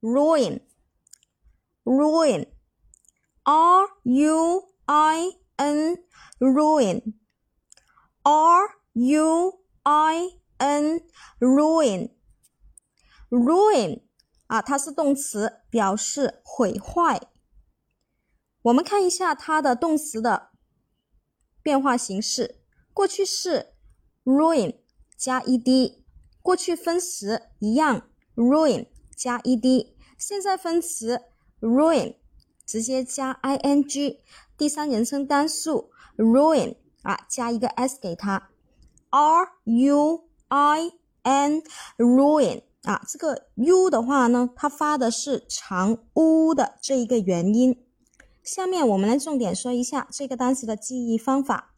ruin，ruin，r u i n，ruin，r u i n，ruin，ruin 啊，它是动词，表示毁坏。我们看一下它的动词的变化形式，过去式 ruin 加 ed，过去分词一样 ruin 加 ed，现在分词 ruin 直接加 ing，第三人称单数 ruin 啊，加一个 s 给它，r u i n ruin 啊，这个 u 的话呢，它发的是长 u 的这一个元音。下面我们来重点说一下这个单词的记忆方法。